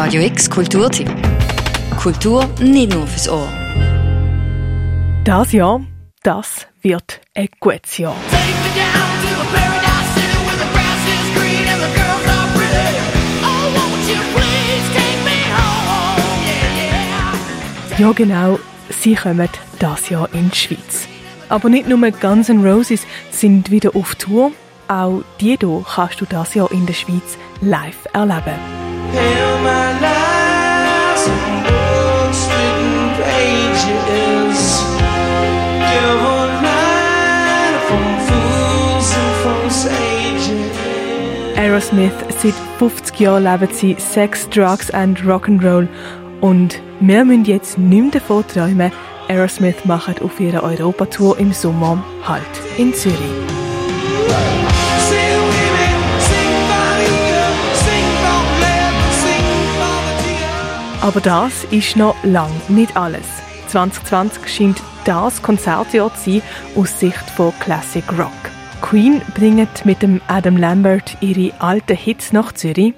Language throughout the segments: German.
Radio X Kulturtipp. Kultur nicht nur fürs Ohr. Das Jahr, das wird ein gutes Jahr. Ja genau, sie kommen das Jahr in die Schweiz. Aber nicht nur Guns N' Roses sind wieder auf Tour, auch die hier kannst du das Jahr in der Schweiz live erleben. Aerosmith, seit 50 Jahren leben sie Sex, Drugs and Rock'n'Roll. Und wir müssen jetzt nicht mehr davon träumen, Aerosmith macht auf ihrer Europatour im Sommer Halt in Zürich. Aber das ist noch lang nicht alles. 2020 scheint das Konzertjahr zu sein aus Sicht von Classic Rock. Queen bringt mit dem Adam Lambert ihre alten Hits nach Zürich.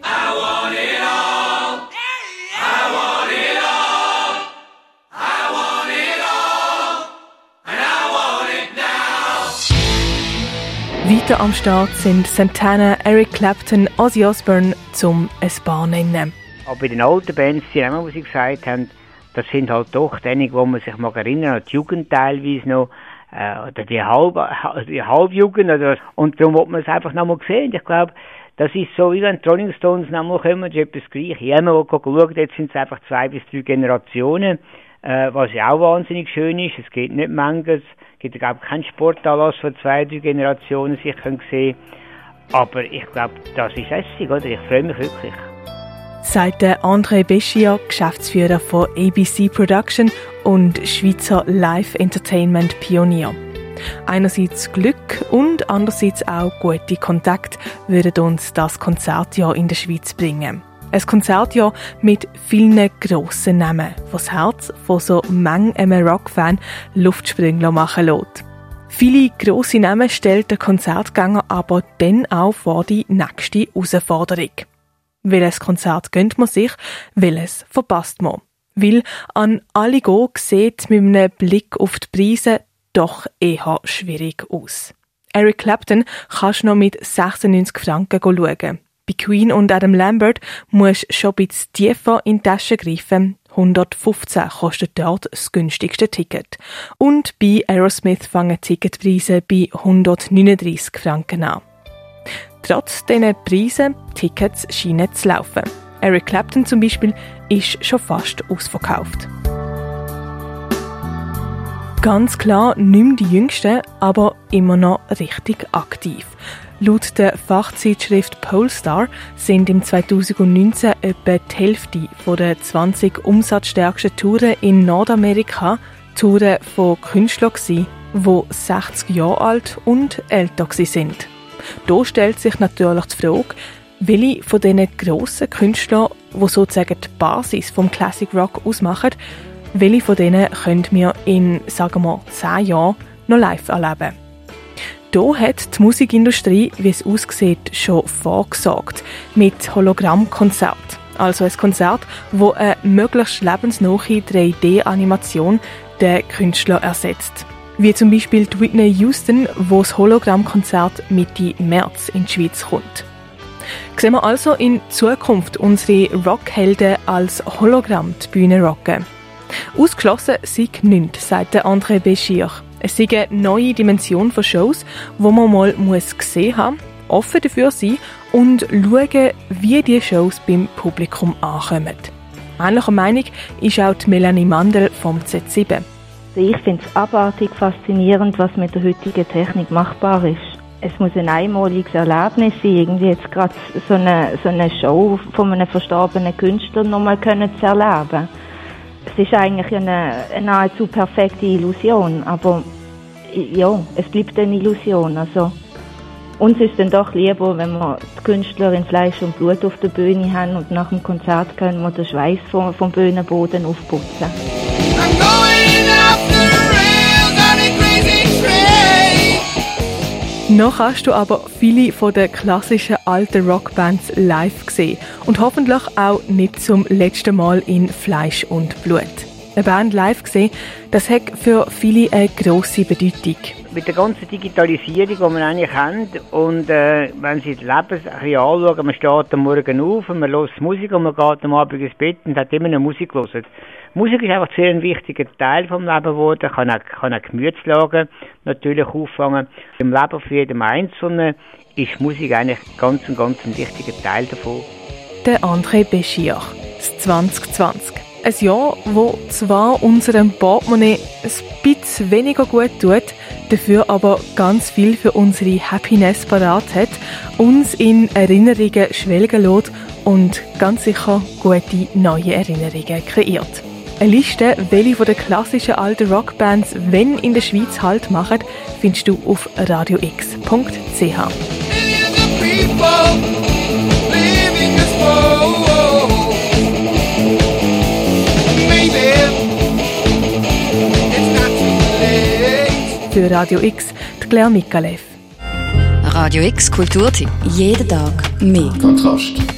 Weiter am Start sind Santana, Eric Clapton, Ozzy Osbourne zum ein paar nennen. Aber bei den alten Bands, die immer, was sie gesagt haben, das sind halt doch diejenigen, wo man sich mag erinnern, an die Jugend teilweise noch, äh, oder die, Halb, die Halbjugend, oder, und darum wollte man es einfach noch mal sehen. Ich glaube, das ist so, wie wenn die Rolling Stones noch mal kommen, das ist etwas gleich. Ich habe mal geschaut, jetzt sind es einfach zwei bis drei Generationen, äh, was ja auch wahnsinnig schön ist. Es geht nicht manches gibt es, glaube keinen Sportanlass von zwei, drei Generationen sich können sehen Aber ich glaube, das ist lässig, oder? Ich freue mich wirklich. Sagt André Beschier, Geschäftsführer von ABC Production und Schweizer Live Entertainment Pionier. Einerseits Glück und andererseits auch gute Kontakt würden uns das Konzertjahr in der Schweiz bringen. Ein Konzertjahr mit vielen grossen Namen, was das Herz von so manchem Rock-Fan Luftsprünge machen lässt. Viele grosse Namen stellt der Konzertgänger aber dann auch vor die nächste Herausforderung. Welches Konzert gönnt man sich, welches verpasst man. Weil an alle go sieht mit einem Blick auf die Preise doch eher schwierig aus. Eric Clapton kannst du noch mit 96 Franken schauen. Bei Queen und Adam Lambert musst du schon ein bisschen tiefer in die Tasche greifen. 115 kostet dort das günstigste Ticket. Und bei Aerosmith fangen Ticketpreise bei 139 Franken an. Trotz diesen Preisen, Tickets scheinen zu laufen. Eric Clapton zum Beispiel ist schon fast ausverkauft. Ganz klar nicht mehr die Jüngsten, aber immer noch richtig aktiv. Laut der Fachzeitschrift Polestar sind im 2019 etwa die Hälfte der 20 umsatzstärksten Touren in Nordamerika Touren von Künstlern die 60 Jahre alt und älter sind. Da stellt sich natürlich die Frage, welche von diesen grossen Künstlern, die sozusagen die Basis vom Classic Rock ausmachen, welche von denen können wir in, sagen wir, 10 Jahren noch live erleben? Hier hat die Musikindustrie, wie es aussieht, schon vorgesorgt. Mit Hologrammkonzert. Also ein Konzert, wo eine möglichst lebensnahe 3D-Animation den Künstler ersetzt. Wie zum Beispiel Whitney Houston, wo das Hologrammkonzert Mitte März in die Schweiz kommt. Sehen wir also in Zukunft unsere Rockhelden als Hologramm die Bühne rocken. Ausgeschlossen sind nichts, sagt André Béchir. Es ist eine neue Dimension von Shows, wo man mal muss gesehen haben, offen dafür sein und schauen, wie die Shows beim Publikum ankommen. Ähnlicher Meinung ist auch die Melanie Mandel vom Z7. Ich finde es abartig faszinierend, was mit der heutigen Technik machbar ist. Es muss ein einmaliges Erlebnis sein, irgendwie jetzt gerade so eine, so eine Show von einem verstorbenen Künstler nochmal können zu erleben es ist eigentlich eine, eine nahezu perfekte Illusion, aber ja, es bleibt eine Illusion. Also, uns ist dann doch lieber, wenn wir die Künstler in Fleisch und Blut auf der Bühne haben und nach dem Konzert können wir den Schweiß vom, vom Bühnenboden aufputzen. Noch hast du aber viele von den klassischen alten Rockbands live gesehen und hoffentlich auch nicht zum letzten Mal in Fleisch und Blut. Eine Band live gesehen, das hat für viele eine grosse Bedeutung. Mit der ganzen Digitalisierung, die man eigentlich haben, und äh, wenn Sie das Leben ein bisschen anschauen, man steht am Morgen auf, und man hört Musik und man geht am Abend ins Bett und hat immer eine Musik gehört. Musik ist einfach sehr ein wichtiger Teil vom Leben geworden, kann auch, kann auch Gemütslagen natürlich auffangen. Im Leben von jedem Einzelnen ist Musik eigentlich ganz, ganz ein wichtiger Teil davon. Der André Beschir, 2020. Ein Jahr, wo zwar unserem Portemonnaie ein bisschen weniger gut tut, dafür aber ganz viel für unsere Happiness parat hat, uns in Erinnerungen schwelgen lässt und ganz sicher gute neue Erinnerungen kreiert. Eine Liste, welche von den klassischen alten Rockbands wenn in der Schweiz Halt machen, findest du auf radiox.ch. Für Radio X, die Claire Mikalev. Radio X Kulturtipp. Jeden Tag mehr. Kontrast.